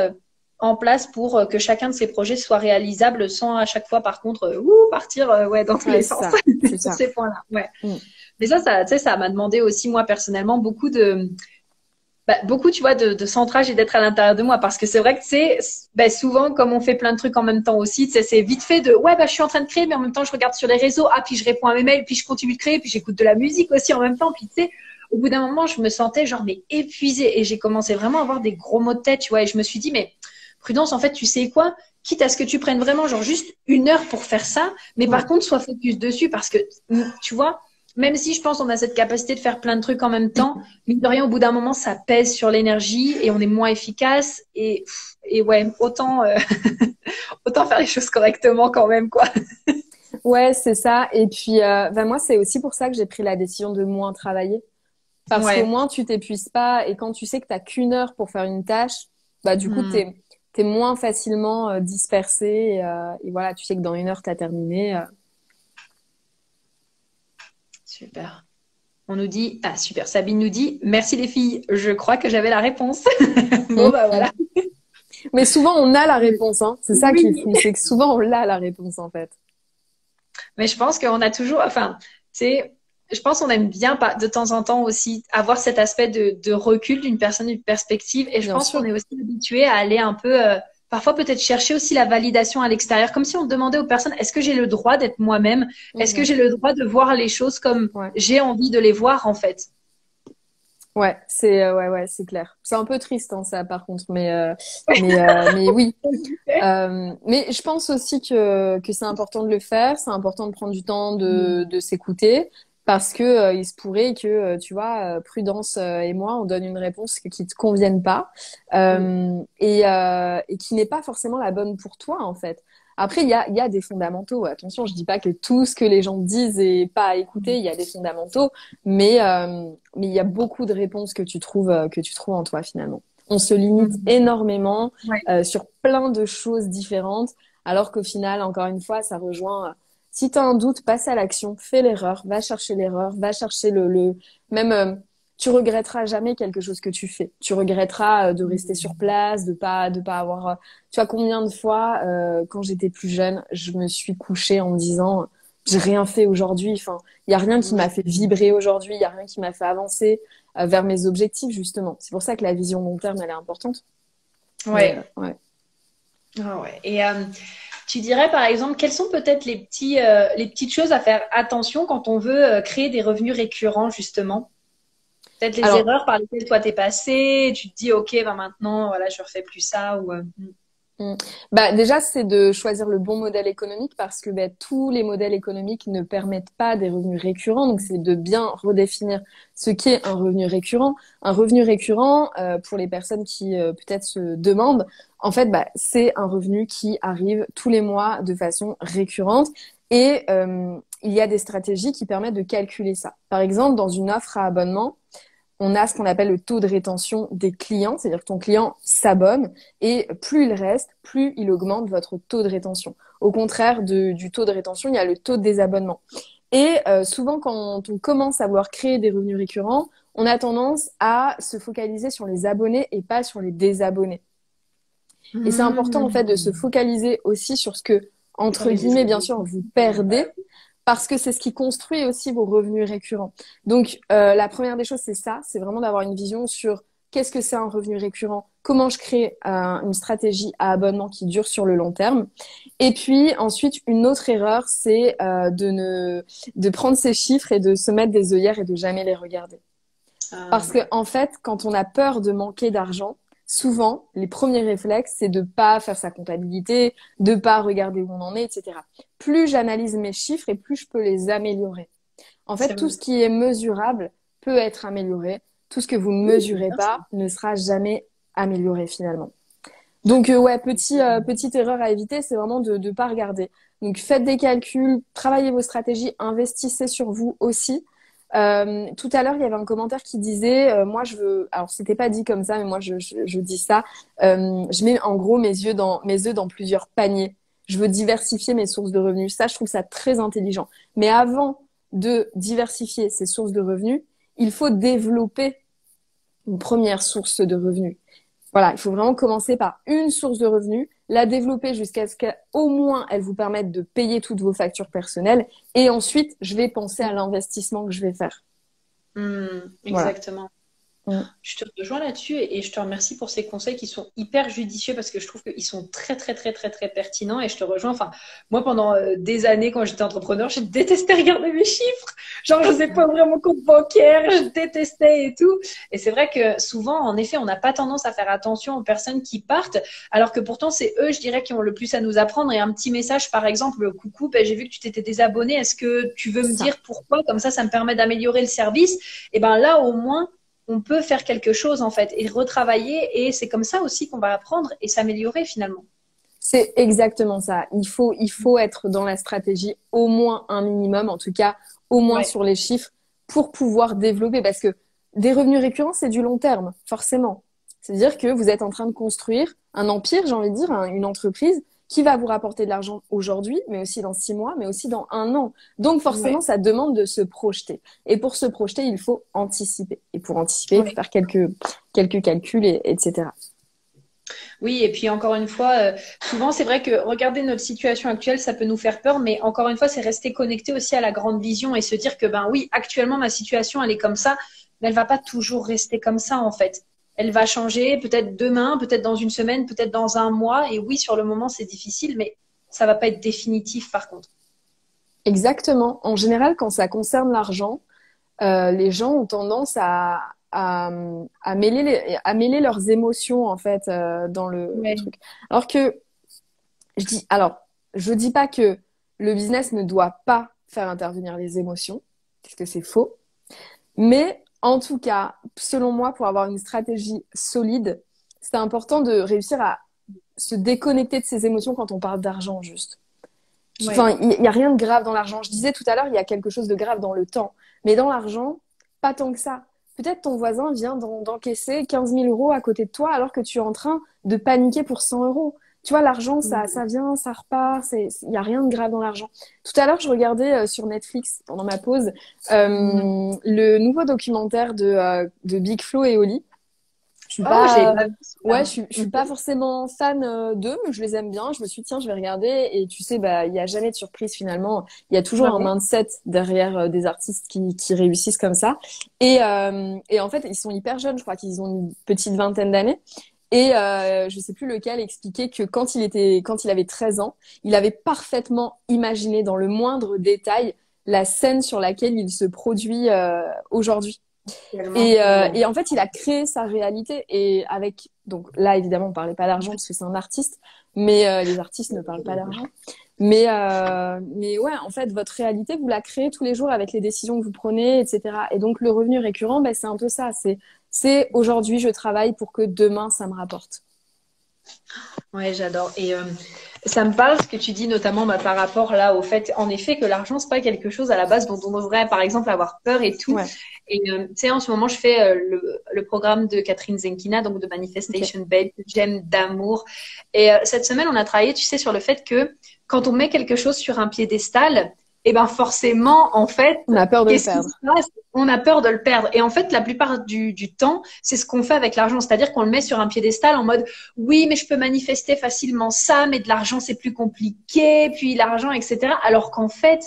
en place pour que chacun de ces projets soit réalisable sans à chaque fois par contre ouh, partir ouais dans tous les sens sur ces points-là. Ouais. Mm. Mais ça, ça, tu sais, ça m'a demandé aussi moi personnellement beaucoup de bah, beaucoup, tu vois, de, de centrage et d'être à l'intérieur de moi. Parce que c'est vrai que c'est bah, souvent, comme on fait plein de trucs en même temps aussi, c'est vite fait de ouais, bah, je suis en train de créer, mais en même temps, je regarde sur les réseaux, ah, puis je réponds à mes mails, puis je continue de créer, puis j'écoute de la musique aussi en même temps. Puis tu sais, au bout d'un moment, je me sentais genre mais épuisée et j'ai commencé vraiment à avoir des gros maux de tête, tu vois. Et je me suis dit, mais prudence, en fait, tu sais quoi? Quitte à ce que tu prennes vraiment genre juste une heure pour faire ça, mais par contre, sois focus dessus parce que, tu vois, même si je pense qu'on a cette capacité de faire plein de trucs en même temps, mais de rien, au bout d'un moment, ça pèse sur l'énergie et on est moins efficace. Et, et ouais, autant, euh, autant faire les choses correctement quand même, quoi. ouais, c'est ça. Et puis, euh, ben moi, c'est aussi pour ça que j'ai pris la décision de moins travailler. Parce que moins tu t'épuises pas et quand tu sais que tu n'as qu'une heure pour faire une tâche, bah du coup, hmm. tu es, moins facilement euh, dispersé. Et, et, voilà, tu sais que dans une heure, tu as terminé. Super. On nous dit, ah super, Sabine nous dit, merci les filles, je crois que j'avais la réponse. bon, bah voilà. Mais souvent, on a la réponse, hein. C'est ça qui est fou, c'est que souvent, on a la réponse, en fait. Mais je pense qu'on a toujours, enfin, c'est, je pense qu'on aime bien de temps en temps aussi avoir cet aspect de, recul d'une personne, d'une perspective. Et je pense qu'on est aussi habitué à aller un peu, euh, parfois peut-être chercher aussi la validation à l'extérieur, comme si on demandait aux personnes est-ce que j'ai le droit d'être moi-même? Est-ce que j'ai le droit de voir les choses comme j'ai envie de les voir en fait? Ouais, c'est euh, ouais ouais c'est clair. C'est un peu triste hein, ça par contre, mais euh, mais, euh, mais oui. mais je pense aussi que que c'est important de le faire. C'est important de prendre du temps de mm. de s'écouter parce que euh, il se pourrait que euh, tu vois euh, Prudence et moi on donne une réponse qui te convienne pas et, et qui n'est pas forcément la bonne pour toi en fait. Après il y a, y a des fondamentaux. Attention, je dis pas que tout ce que les gens disent est pas à écouter. Il y a des fondamentaux, mais mais il y a beaucoup de réponses que tu trouves que tu trouves en toi finalement. On se limite mm-hmm. énormément sur plein de choses différentes, alors qu'au final, encore une fois, ça rejoint si tu as un doute, passe à l'action, fais l'erreur, va chercher l'erreur, va chercher le, le... même euh, tu regretteras jamais quelque chose que tu fais. Tu regretteras euh, de rester sur place, de pas de pas avoir euh, tu vois combien de fois quand j'étais plus jeune, je me suis couchée en me disant j'ai rien fait aujourd'hui, enfin, il y a rien qui m'a fait vibrer aujourd'hui, il y a rien qui m'a fait avancer vers mes objectifs justement. C'est pour ça que la vision long terme elle est importante. Ouais. ouais. Ah ouais. Et tu dirais par exemple quelles sont peut-être les petits euh, les petites choses à faire attention quand on veut euh, créer des revenus récurrents justement? Peut-être les erreurs par lesquelles toi t'es passé, tu te dis ok bah maintenant voilà je refais plus ça ou Mm. Bah déjà c'est de choisir le bon modèle économique parce que bah, tous les modèles économiques ne permettent pas des revenus récurrents donc c'est de bien redéfinir ce qu'est un revenu récurrent. Un revenu récurrent euh, pour les personnes qui euh, peut-être se demandent en fait bah, c'est un revenu qui arrive tous les mois de façon récurrente et euh, il y a des stratégies qui permettent de calculer ça. Par exemple dans une offre à abonnement on a ce qu'on appelle le taux de rétention des clients, c'est-à-dire que ton client s'abonne et plus il reste, plus il augmente votre taux de rétention. Au contraire du taux de rétention, il y a le taux de désabonnement. Et euh, souvent, quand on commence à vouloir créer des revenus récurrents, on a tendance à se focaliser sur les abonnés et pas sur les désabonnés. Et c'est important en fait de se focaliser aussi sur ce que, entre guillemets, bien sûr, vous perdez parce que c'est ce qui construit aussi vos revenus récurrents. Donc, euh, la première des choses, c'est ça, c'est vraiment d'avoir une vision sur qu'est-ce que c'est un revenu récurrent, comment je crée euh, une stratégie à abonnement qui dure sur le long terme. Et puis ensuite, une autre erreur, c'est euh, de ne de prendre ces chiffres et de se mettre des œillères et de jamais les regarder. Ah. Parce que en fait, quand on a peur de manquer d'argent, souvent, les premiers réflexes, c'est de pas faire sa comptabilité, de pas regarder où on en est, etc. Plus j'analyse mes chiffres et plus je peux les améliorer. En fait, tout ce qui est mesurable peut être amélioré. Tout ce que vous ne mesurez pas ne sera jamais amélioré finalement. Donc euh, ouais, petit, euh, petite erreur à éviter, c'est vraiment de ne pas regarder. Donc faites des calculs, travaillez vos stratégies, investissez sur vous aussi. Euh, tout à l'heure, il y avait un commentaire qui disait, euh, moi je veux, alors c'était pas dit comme ça, mais moi je, je, dis ça, euh, je mets en gros mes yeux dans mes œufs dans plusieurs paniers. Je veux diversifier mes sources de revenus. Ça, je trouve ça très intelligent. Mais avant de diversifier ces sources de revenus, il faut développer une première source de revenus. Voilà, il faut vraiment commencer par une source de revenus, la développer jusqu'à ce qu'au moins elle vous permette de payer toutes vos factures personnelles. Et ensuite, je vais penser à l'investissement que je vais faire. Hmm, exactement. Mm. Je te rejoins là-dessus et, je te remercie pour ces conseils qui sont hyper judicieux parce que je trouve qu'ils sont très, très, très, très, très pertinents et je te rejoins. Enfin, moi, pendant euh, des années, quand j'étais entrepreneur, je détestais regarder mes chiffres. Genre, je sais pas ouvrir mon compte bancaire, je détestais et tout. Et c'est vrai que souvent, en effet, on n'a pas tendance à faire attention aux personnes qui partent, alors que pourtant, c'est eux, je dirais, qui ont le plus à nous apprendre. Et un petit message, par exemple, coucou, ben, j'ai vu que tu t'étais désabonné. Est-ce que tu veux me dire pourquoi? Comme ça, ça me permet d'améliorer le service. Et ben là, au moins, on peut faire quelque chose en fait et retravailler et c'est comme ça aussi qu'on va apprendre et s'améliorer finalement. C'est exactement ça. Il faut, il faut être dans la stratégie au moins un minimum, en tout cas au moins sur les chiffres pour pouvoir développer parce que des revenus récurrents, c'est du long terme, forcément. C'est-à-dire que vous êtes en train de construire un empire, j'ai envie de dire, une entreprise qui va vous rapporter de l'argent aujourd'hui, mais aussi dans six mois, mais aussi dans un an. Donc forcément, ça demande de se projeter. Et pour se projeter, il faut anticiper. Et pour anticiper, il faut faire quelques, quelques calculs, et, etc. Oui, et puis encore une fois, euh, souvent c'est vrai que regarder notre situation actuelle, ça peut nous faire peur, mais encore une fois, c'est rester connecté aussi à la grande vision et se dire que ben oui, actuellement ma situation elle est comme ça, mais elle va pas toujours rester comme ça en fait elle va changer peut-être demain, peut-être dans une semaine, peut-être dans un mois. Et oui, sur le moment, c'est difficile, mais ça va pas être définitif par contre. Exactement. En général, quand ça concerne l'argent, euh, les gens ont tendance à, à, mêler à mêler leurs émotions en fait euh, dans le, truc. Alors que je dis, alors je dis pas que le business ne doit pas faire intervenir les émotions, parce que c'est faux. Mais en tout cas, selon moi, pour avoir une stratégie solide, c'est important de réussir à se déconnecter de ses émotions quand on parle d'argent, juste. Enfin, il n'y a rien de grave dans l'argent. Je disais tout à l'heure, il y a quelque chose de grave dans le temps. Mais dans l'argent, pas tant que ça. Peut-être ton voisin vient d'encaisser 15 000 euros à côté de toi alors que tu es en train de paniquer pour 100 euros tu vois, l'argent, ça, ça vient, ça repart, il n'y a rien de grave dans l'argent. Tout à l'heure, je regardais euh, sur Netflix, pendant ma pause, euh, mm. le nouveau documentaire de, euh, de Big Flo et Oli. Je suis oh, pas, ouais, je suis, je suis pas forcément fan d'eux, mais je les aime bien. Je me suis dit, tiens, je vais regarder. Et tu sais, bah, il y a jamais de surprise finalement. Il y a toujours un mindset derrière des artistes qui, qui réussissent comme ça. Et, et en fait, ils sont hyper jeunes. Je crois qu'ils ont une petite vingtaine d'années. Et euh, je sais plus lequel expliquait que quand il était, quand il avait 13 ans, il avait parfaitement imaginé dans le moindre détail la scène sur laquelle il se produit euh, aujourd'hui. Et, euh, et, en fait, il a créé sa réalité. Et avec, donc là, évidemment, on parlait pas d'argent parce que c'est un artiste, mais les artistes ne parlent pas d'argent. Mais, euh, mais ouais, en fait, votre réalité, vous la créez tous les jours avec les décisions que vous prenez, etc. Et donc, le revenu récurrent, ben, c'est un peu ça. C'est c'est aujourd'hui je travaille pour que demain ça me rapporte. Ouais, j'adore. Et ça me parle ce que tu dis notamment bah, par rapport là au fait, en effet, que l'argent c'est pas quelque chose à la base dont on devrait, par exemple, avoir peur et tout. Et tu sais, en ce moment, je fais le, le, programme de Catherine Zenkina, donc de Manifestation okay. Bed, J'aime d'amour. Et cette semaine, on a travaillé, tu sais, sur le fait que quand on met quelque chose sur un piédestal, et eh ben forcément, en fait, on a peur de le perdre. On a peur de le perdre. Et en fait, la plupart du, du temps, c'est ce qu'on fait avec l'argent. C'est-à-dire qu'on le met sur un piédestal en mode, oui, mais je peux manifester facilement ça, mais de l'argent, c'est plus compliqué, puis l'argent, etc. Alors qu'en fait,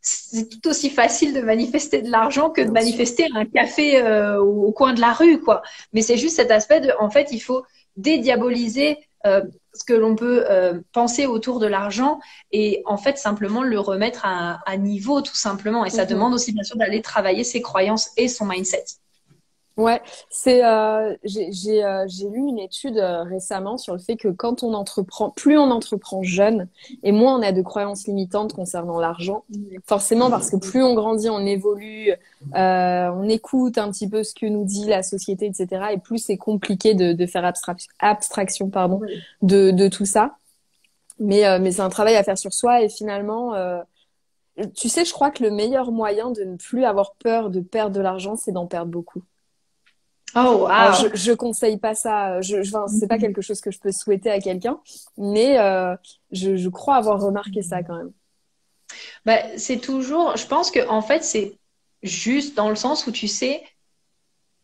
c'est tout aussi facile de manifester de l'argent que de manifester un café euh, au coin de la rue, quoi. Mais c'est juste cet aspect de, en fait, il faut dédiaboliser euh, ce que l'on peut euh, penser autour de l'argent et en fait simplement le remettre à, à niveau tout simplement. Et ça mhm. demande aussi bien sûr d'aller travailler ses croyances et son mindset. Ouais, c'est euh, j'ai euh, lu une étude euh, récemment sur le fait que quand on entreprend, plus on entreprend jeune et moins on a de croyances limitantes concernant l'argent, forcément parce que plus on grandit, on évolue, euh, on écoute un petit peu ce que nous dit la société, etc. Et plus c'est compliqué de, de faire abstraction, abstraction pardon, de, de tout ça. Mais, euh, mais c'est un travail à faire sur soi et finalement, tu sais, je crois que le meilleur moyen de ne plus avoir peur de perdre de l'argent, c'est d'en perdre beaucoup. Oh, wow. je, je conseille pas ça. Je, je c'est pas quelque chose que je peux souhaiter à quelqu'un, mais euh, je, je, crois avoir remarqué ça quand même. Bah, c'est toujours. Je pense que en fait, c'est juste dans le sens où tu sais,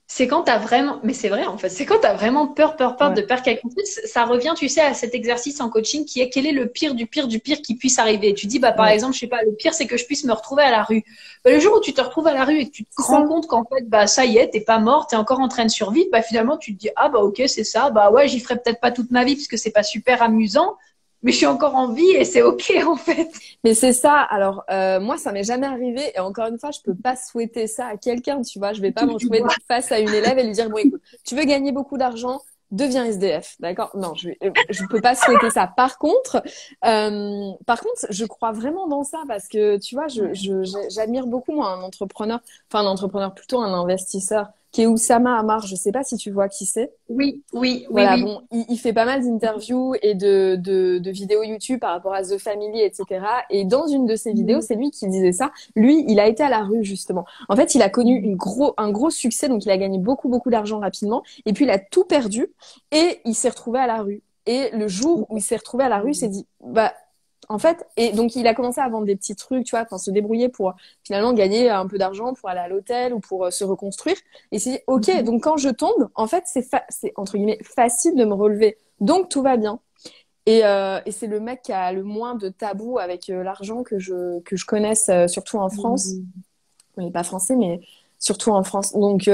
c'est quand tu as vraiment, mais c'est vrai en fait, c'est quand tu as vraiment peur, peur, peur de perdre quelque chose. Ça revient, tu sais, à cet exercice en coaching qui est quel est le pire du pire du pire qui puisse arriver. Tu dis, bah, par exemple, je sais pas, le pire, c'est que je puisse me retrouver à la rue. Bah, le jour où tu te retrouves à la rue et que tu te rends compte qu'en fait, bah, ça y est, t'es pas mort, t'es encore en train de survivre, bah, finalement, tu te dis, ah, bah, ok, c'est ça, bah, ouais, j'y ferai peut-être pas toute ma vie puisque c'est pas super amusant, mais je suis encore en vie et c'est ok en fait. Mais c'est ça. Alors euh, moi, ça m'est jamais arrivé et encore une fois, je peux pas souhaiter ça à quelqu'un. Tu vois, je vais pas me retrouver face à une élève et lui dire bon écoute, tu veux gagner beaucoup d'argent, deviens SDF, d'accord? Non, je je peux pas souhaiter ça. Par contre, euh, par contre, je crois vraiment dans ça parce que tu vois, je j'admire beaucoup moi un entrepreneur, enfin un entrepreneur plutôt un investisseur qui est Oussama Amar. Je sais pas si tu vois qui c'est. Oui, oui, voilà, oui. Bon, il, il, fait pas mal d'interviews et de, de, de, vidéos YouTube par rapport à The Family, etc. Et dans une de ses mhm. vidéos, c'est lui qui disait ça. Lui, il a été à la rue justement. En fait, il a connu une gros, un gros succès, donc il a gagné beaucoup, beaucoup d'argent rapidement. Et puis il a tout perdu et il s'est retrouvé à la rue. Et le jour où il s'est retrouvé à la rue, il s'est dit, bah en fait, et donc il a commencé à vendre des petits trucs, tu vois, enfin se débrouiller pour finalement gagner un peu d'argent pour aller à l'hôtel ou pour euh, se reconstruire. Et il s'est dit, ok, mhm. donc quand je tombe, en fait, c'est c'est entre guillemets facile de me relever, donc tout va bien. Et, euh, et c'est le mec qui a le moins de tabou avec euh, l'argent que je que je connaisse, surtout en France. Mmh. On n'est pas français, mais surtout en France. Donc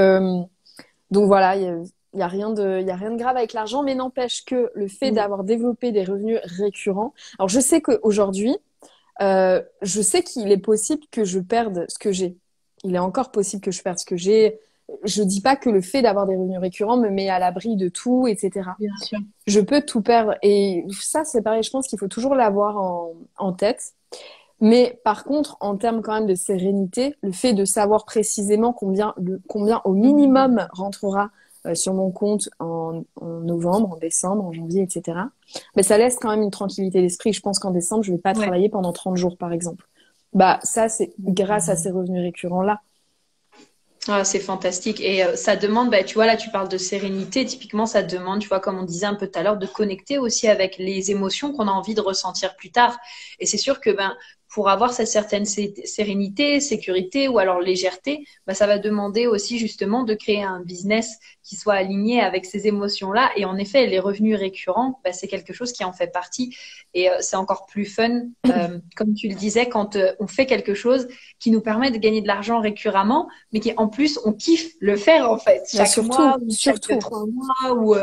donc voilà, il y a rien de, il y a rien de grave avec l'argent, mais n'empêche que le fait mm. d'avoir développé des revenus récurrents. Alors je sais qu'aujourd'hui, euh, je sais qu'il est possible que je perde ce que j'ai. Il est encore possible que je perde ce que j'ai. Je dis pas que le fait d'avoir des revenus récurrents me met à l'abri de tout, etc. Bien sûr. Je peux tout perdre et ça c'est pareil. Je pense qu'il faut toujours l'avoir en, en tête. Mais par contre, en termes quand même de sérénité, le fait de savoir précisément combien, le, combien au minimum rentrera sur mon compte en, en, novembre, en décembre, en janvier, etc. Mais ça laisse quand même une tranquillité d'esprit. Je pense qu'en décembre, je vais pas travailler pendant 30 jours, par exemple. Bah, ça, c'est grâce à ces revenus récurrents-là. Ah, c'est fantastique. Et euh, ça demande, bah, tu vois, là, tu parles de sérénité. Typiquement, ça demande, tu vois, comme on disait un peu tout à l'heure, de connecter aussi avec les émotions qu'on a envie de ressentir plus tard. Et c'est sûr que, ben, pour avoir cette certaine sérénité, sécurité ou alors légèreté, bah, ça va demander aussi justement de créer un business qui soit aligné avec ces émotions-là. Et en effet, les revenus récurrents, bah, c'est quelque chose qui en fait partie. Et euh, c'est encore plus fun, euh, comme tu le disais, quand euh, on fait quelque chose qui nous permet de gagner de l'argent récurremment, mais qui en plus on kiffe le faire en fait. Chaque surtout, mois, surtout. trois mois ou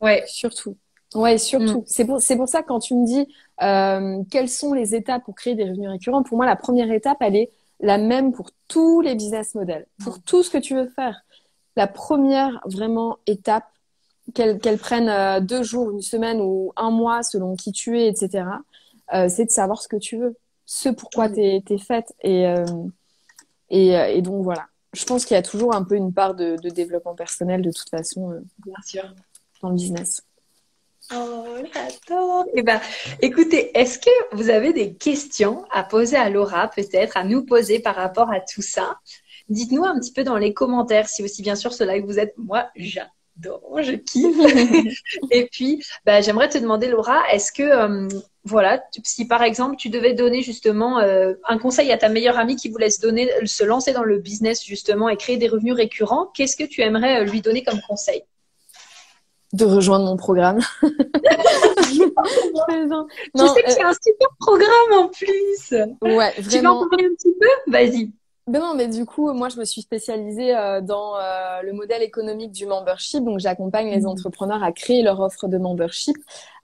ouais. Surtout. Ouais, surtout. Mm. C'est pour, c'est pour ça que quand tu me dis euh, quelles sont les étapes pour créer des revenus récurrents, pour moi, la première étape, elle est la même pour tous les business models, pour mm. tout ce que tu veux faire. La première vraiment étape, qu'elle qu'elle prenne euh, deux jours, une semaine ou un mois selon qui tu es, etc., euh, c'est de savoir ce que tu veux, ce pourquoi mm. t'es es faite. Et, euh, et, euh, et, donc voilà. Je pense qu'il y a toujours un peu une part de, de développement personnel de toute façon Bien sûr. dans le business. Oh, j'adore. Eh ben, écoutez, est-ce que vous avez des questions à poser à Laura, peut-être, à nous poser par rapport à tout ça? Dites-nous un petit peu dans les commentaires si aussi bien sûr ce live vous êtes. Moi, j'adore, je kiffe. Et puis, bah, j'aimerais te demander, Laura, est-ce que, euh, voilà, si par exemple tu devais donner justement euh, un conseil à ta meilleure amie qui voulait se donner, se lancer dans le business justement et créer des revenus récurrents, qu'est-ce que tu aimerais euh, lui donner comme conseil? De rejoindre mon programme. je sais que c'est un super programme en plus. Ouais, vraiment. Tu veux en parler un petit peu? Vas-y. Ben non, mais du coup, moi, je me suis spécialisée euh, dans euh, le modèle économique du membership. Donc, j'accompagne les mmh. entrepreneurs à créer leur offre de membership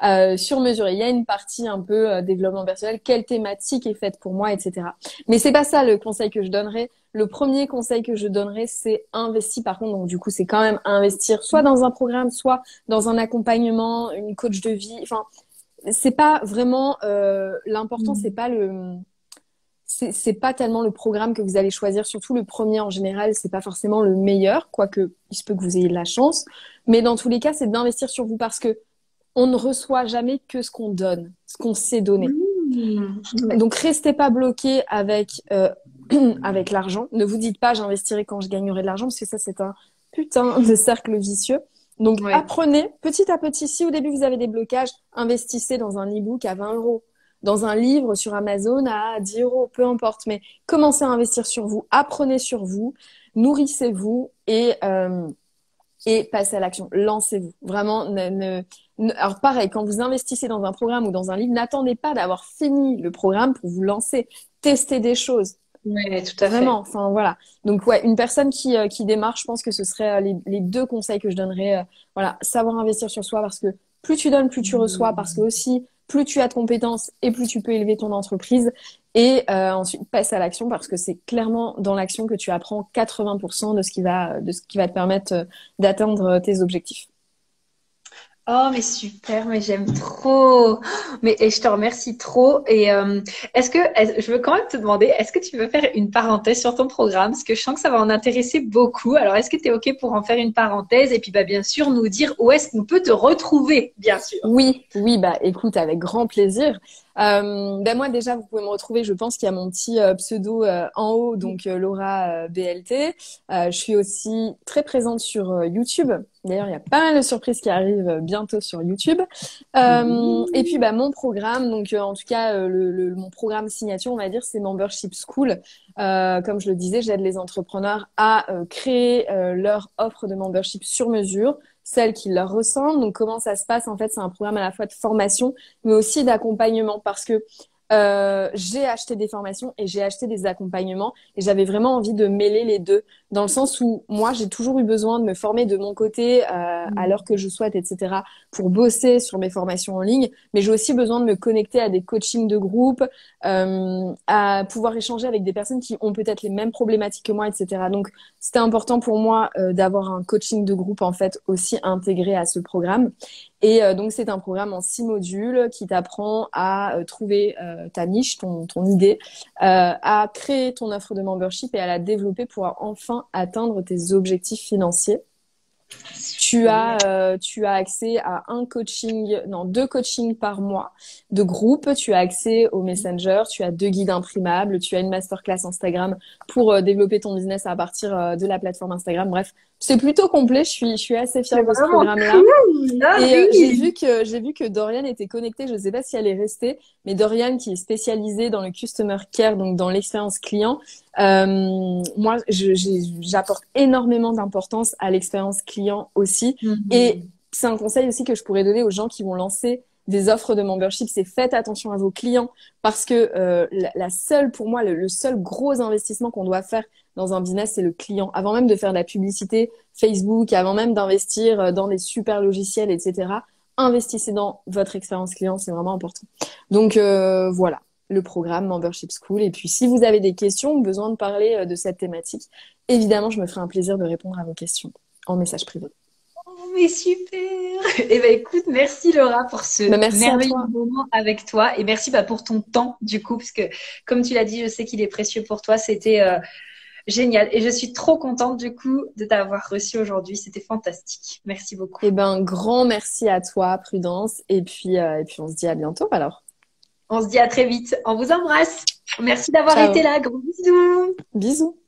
euh, sur mesure. il y a une partie un peu euh, développement personnel, quelle thématique est faite pour moi, etc. Mais c'est pas ça le conseil que je donnerais. Le premier conseil que je donnerais, c'est investir. Par contre, donc du coup, c'est quand même investir soit dans un programme, soit dans un accompagnement, une coach de vie. Enfin, c'est pas vraiment l'important. Mmh. C'est pas le c'est pas tellement le programme que vous allez choisir, surtout le premier en général, c'est pas forcément le meilleur, quoique il se peut que vous ayez de la chance. Mais dans tous les cas, c'est d'investir sur vous parce que on ne reçoit jamais que ce qu'on donne, ce qu'on sait donner. Mmh. Donc restez pas bloqué avec euh, avec l'argent. Ne vous dites pas j'investirai quand je gagnerai de l'argent parce que ça c'est un putain de cercle vicieux. Donc apprenez petit à petit. Si au début vous avez des blocages, investissez dans un e-book à 20 euros dans un livre sur Amazon à 10 euros, peu importe. Mais commencez à investir sur vous, apprenez sur vous, nourrissez-vous et, euh, et passez à l'action. Lancez-vous. Vraiment, ne, alors pareil, quand vous investissez dans un programme ou dans un livre, n'attendez pas d'avoir fini le programme pour vous lancer. Testez des choses. Oui, tout à fait. Vraiment, enfin voilà. Donc ouais, une personne qui, euh, qui démarre, je pense que ce serait euh, les, deux conseils que je donnerais. Euh, voilà, savoir investir sur soi parce que plus tu donnes, plus tu reçois. Parce que aussi, plus tu as de compétences et plus tu peux élever ton entreprise. Et euh, ensuite, passe à l'action parce que c'est clairement dans l'action que tu apprends 80% de ce qui va, de ce qui va te permettre euh, d'atteindre tes objectifs. Oh, mais super, mais j'aime trop. Mais et je te remercie trop. Et euh, est-ce que je veux quand même te demander, est-ce que tu veux faire une parenthèse sur ton programme? Parce que je sens que ça va en intéresser beaucoup. Alors, est-ce que tu es OK pour en faire une parenthèse? Et puis, bah, bien sûr, nous dire où est-ce qu'on peut te retrouver, bien sûr. Oui, oui, bah écoute, avec grand plaisir. Euh, ben moi déjà, vous pouvez me retrouver. Je pense qu'il y a mon petit euh, pseudo euh, en haut, donc Laura BLT. je suis aussi très présente sur YouTube. D'ailleurs, il y a pas mal de surprises qui arrivent bientôt sur YouTube. et puis, bah, mon programme, donc en tout cas, le, le, mon programme signature, on va dire, c'est Membership School. comme je le disais, j'aide les entrepreneurs à créer leur offre de membership sur mesure celles qui leur ressemblent. Donc comment ça se passe En fait, c'est un programme à la fois de formation, mais aussi d'accompagnement parce que euh, j'ai acheté des formations et j'ai acheté des accompagnements et j'avais vraiment envie de mêler les deux dans le sens où moi j'ai toujours eu besoin de me former de mon côté euh, à mmh. l'heure que je souhaite etc pour bosser sur mes formations en ligne. Mais j'ai aussi besoin de me connecter à des coachings de groupe euh, à pouvoir échanger avec des personnes qui ont peut-être les mêmes problématiques que moi etc donc c'était important pour moi euh, d'avoir un coaching de groupe en fait aussi intégré à ce programme. Et euh, donc, c'est un programme en six modules qui t'apprend à euh, trouver euh, ta niche, ton, ton idée, à créer ton offre de membership et à la développer pour enfin atteindre tes objectifs financiers. Tu as, euh, tu as accès à un coaching, non, deux coachings par mois de groupe. Tu as accès au Messenger. Tu as deux guides imprimables. Tu as une masterclass Instagram pour euh, développer ton business à partir euh, de la plateforme Instagram. Bref, c'est plutôt complet. Je suis, je suis assez fière de ce programme-là. Ah et j'ai vu que, j'ai vu que Dorian était connectée. Je ne sais pas si elle est restée, mais Dorian qui est spécialisée dans le customer care, donc dans l'expérience client, euh, moi, j'apporte énormément d'importance à l'expérience client aussi. Mhm. Et c'est un conseil aussi que je pourrais donner aux gens qui vont lancer des offres de membership, c'est faites attention à vos clients parce que euh, la, seule, pour moi, le, seul gros investissement qu'on doit faire dans un business, c'est le client. Avant même de faire de la publicité Facebook, avant même d'investir euh, dans des super logiciels, etc., investissez dans votre expérience client, c'est vraiment important. Donc euh, voilà le programme Membership School. Et puis, si vous avez des questions ou besoin de parler euh, de cette thématique, évidemment, je me ferai un plaisir de répondre à vos questions en message privé. Mais super Eh ben écoute, merci Laura pour ce bah, merveilleux moment avec toi et merci bah, pour ton temps du coup, parce que comme tu l'as dit, je sais qu'il est précieux pour toi. C'était euh, génial. Et je suis trop contente du coup de t'avoir reçu aujourd'hui. C'était fantastique. Merci beaucoup. Eh ben, grand merci à toi, Prudence. Et puis, euh, et puis on se dit à bientôt alors. On se dit à très vite. On vous embrasse. Merci d'avoir été là. Gros bisous. Bisous.